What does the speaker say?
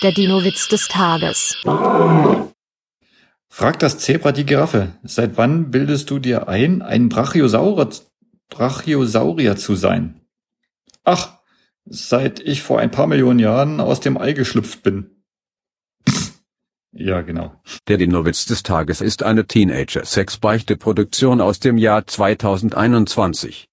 Der Dino-Witz des Tages. Fragt das Zebra die Giraffe, seit wann bildest du dir ein, ein Brachiosaurier, Brachiosaurier zu sein? Ach, seit ich vor ein paar Millionen Jahren aus dem Ei geschlüpft bin. Ja, genau. Der Dino-Witz des Tages ist eine Teenager-Sex-Beichte-Produktion aus dem Jahr 2021.